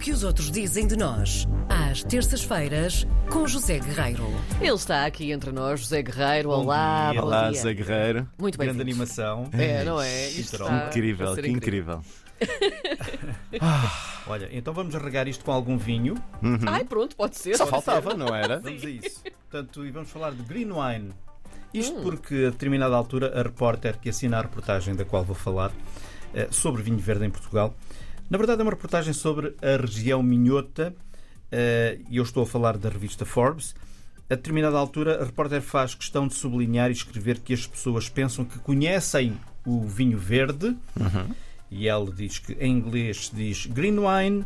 que os outros dizem de nós, às terças-feiras, com José Guerreiro. Ele está aqui entre nós, José Guerreiro. Bom Olá, dia. bom Olá, dia. Zé Guerreiro. Muito bem. Grande animação. É, não é? Isto está incrível, que incrível. Olha, então vamos regar isto com algum vinho. Ai, pronto, pode ser. Só pode faltava, ser. não era? Vamos a isso. Portanto, e vamos falar de green wine. Isto Hum. porque, a determinada altura, a repórter que assina a reportagem da qual vou falar eh, sobre vinho verde em Portugal, na verdade é uma reportagem sobre a região minhota, eh, e eu estou a falar da revista Forbes. A determinada altura, a repórter faz questão de sublinhar e escrever que as pessoas pensam que conhecem o vinho verde, e ela diz que em inglês diz green wine.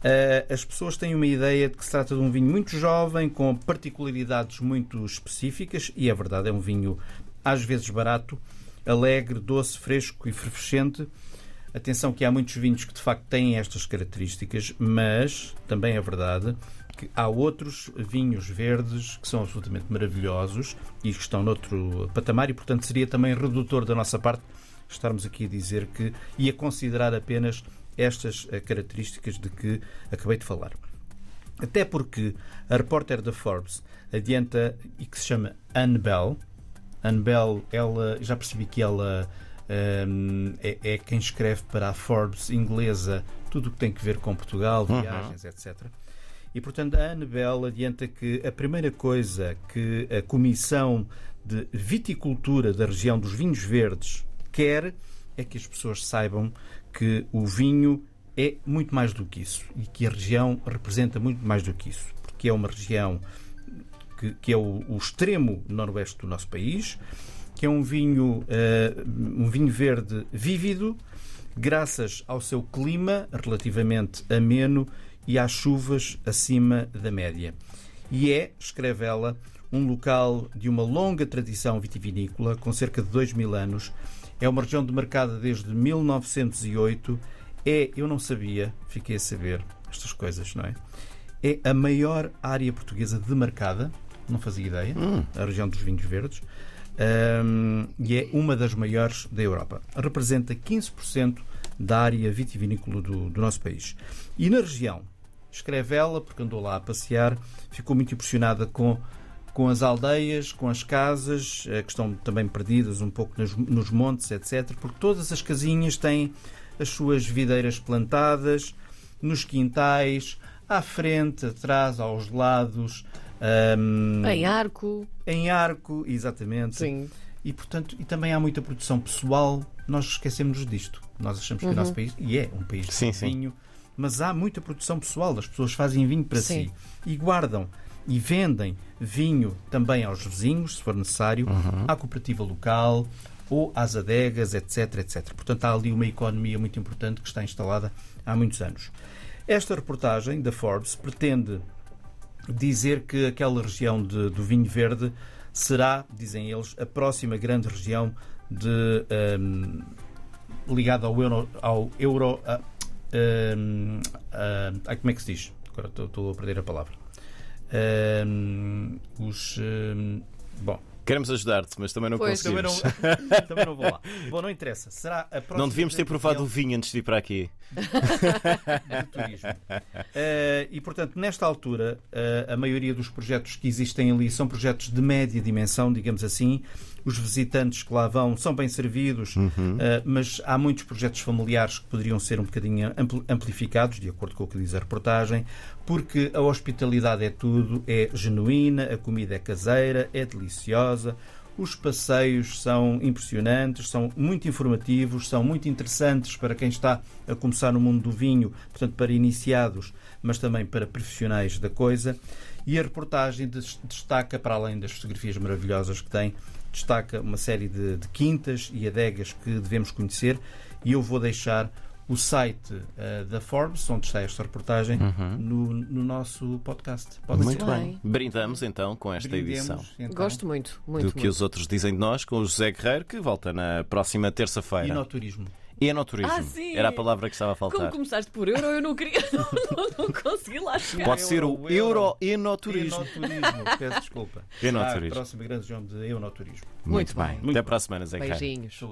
Uh, as pessoas têm uma ideia de que se trata de um vinho muito jovem, com particularidades muito específicas, e é verdade, é um vinho às vezes barato, alegre, doce, fresco e efervescente. Atenção que há muitos vinhos que de facto têm estas características, mas também é verdade que há outros vinhos verdes que são absolutamente maravilhosos e que estão noutro patamar e, portanto, seria também redutor da nossa parte estarmos aqui a dizer que e a considerar apenas estas eh, características de que acabei de falar. Até porque a repórter da Forbes adianta e que se chama Anne Bell. Anne Bell, ela, já percebi que ela é, é quem escreve para a Forbes inglesa tudo o que tem que ver com Portugal, viagens, etc. E, portanto, a Anne Bell adianta que a primeira coisa que a Comissão de Viticultura da região dos Vinhos Verdes quer é que as pessoas saibam que o vinho é muito mais do que isso e que a região representa muito mais do que isso, porque é uma região que, que é o, o extremo noroeste do nosso país, que é um vinho, eh, um vinho verde vívido, graças ao seu clima relativamente ameno e às chuvas acima da média. E é, escreve ela, um local de uma longa tradição vitivinícola, com cerca de 2 mil anos. É uma região demarcada desde 1908. É, eu não sabia, fiquei a saber estas coisas, não é? É a maior área portuguesa demarcada, não fazia ideia, a região dos vinhos verdes, hum, e é uma das maiores da Europa. Representa 15% da área vitivinícola do, do nosso país. E na região, escreve ela, porque andou lá a passear, ficou muito impressionada com, com as aldeias, com as casas, eh, que estão também perdidas um pouco nos, nos montes, etc. Porque todas as casinhas têm as suas videiras plantadas, nos quintais, à frente, atrás, aos lados. Hum, Em arco. em arco, exatamente. Sim. E, portanto, e também há muita produção pessoal. Nós esquecemos disto. Nós achamos que o nosso país, e é um país de Sim, sim. vinho, mas há muita produção pessoal. As pessoas fazem vinho para Sim. si e guardam e vendem vinho também aos vizinhos, se for necessário, à cooperativa local ou às adegas, etc, etc. Portanto, há ali uma economia muito importante que está instalada há muitos anos. Esta reportagem da Forbes pretende dizer que aquela região de- do vinho verde será, dizem eles, a próxima grande região de, ehm, ligada ao euro. Ao euro a- ehm, a- ai, como é que se diz? Agora estou- a perder a palavra. Ehm, os. bom, Queremos ajudar-te, mas também não Pois, também não, conseguimos. também não vou lá. Bom, não interessa. Será a próxima Não devíamos ter provado o vinho antes de vir para aqui. do turismo. Eh, e, portanto, nesta altura, eh, a maioria dos projetos que existem ali são projetos de média dimensão, digamos assim. Os visitantes que lá vão são bem servidos, eh, mas há muitos projetos familiares que poderiam ser um bocadinho ampli- amplificados, de acordo com o que diz a reportagem, porque a hospitalidade é tudo, é genuína, a comida é caseira, é deliciosa. Os passeios são impressionantes, são muito informativos, são muito interessantes para quem está a começar no mundo do vinho, portanto, para iniciados, mas também para profissionais da coisa. E a reportagem des- destaca, para além das fotografias maravilhosas que tem, destaca uma série de, de quintas e adegas que devemos conhecer. E eu vou deixar o site eh, da Forbes, onde está esta reportagem, no, no nosso podcast. Pode Muito ser? bem. Brindamos então com esta Brindemos, edição. então. Gosto muito, muito. Do que muito. os outros dizem de nós, com o José Guerreiro, que volta na próxima E terça-feira. no turismo. Enoturismo. Ah, sim. Era a palavra que estava a Como faltar. começaste por euro, eu não queria. Não, não, não consegui lá chegar. Pode ser o O euro. Euro-Enoturismo. Enoturismo. Peço desculpa. Enoturismo. Ah, próxima grande região de Enoturismo. Muito Muito bem. bem. Até para a semana, Zé. Beijinhos. Saúde.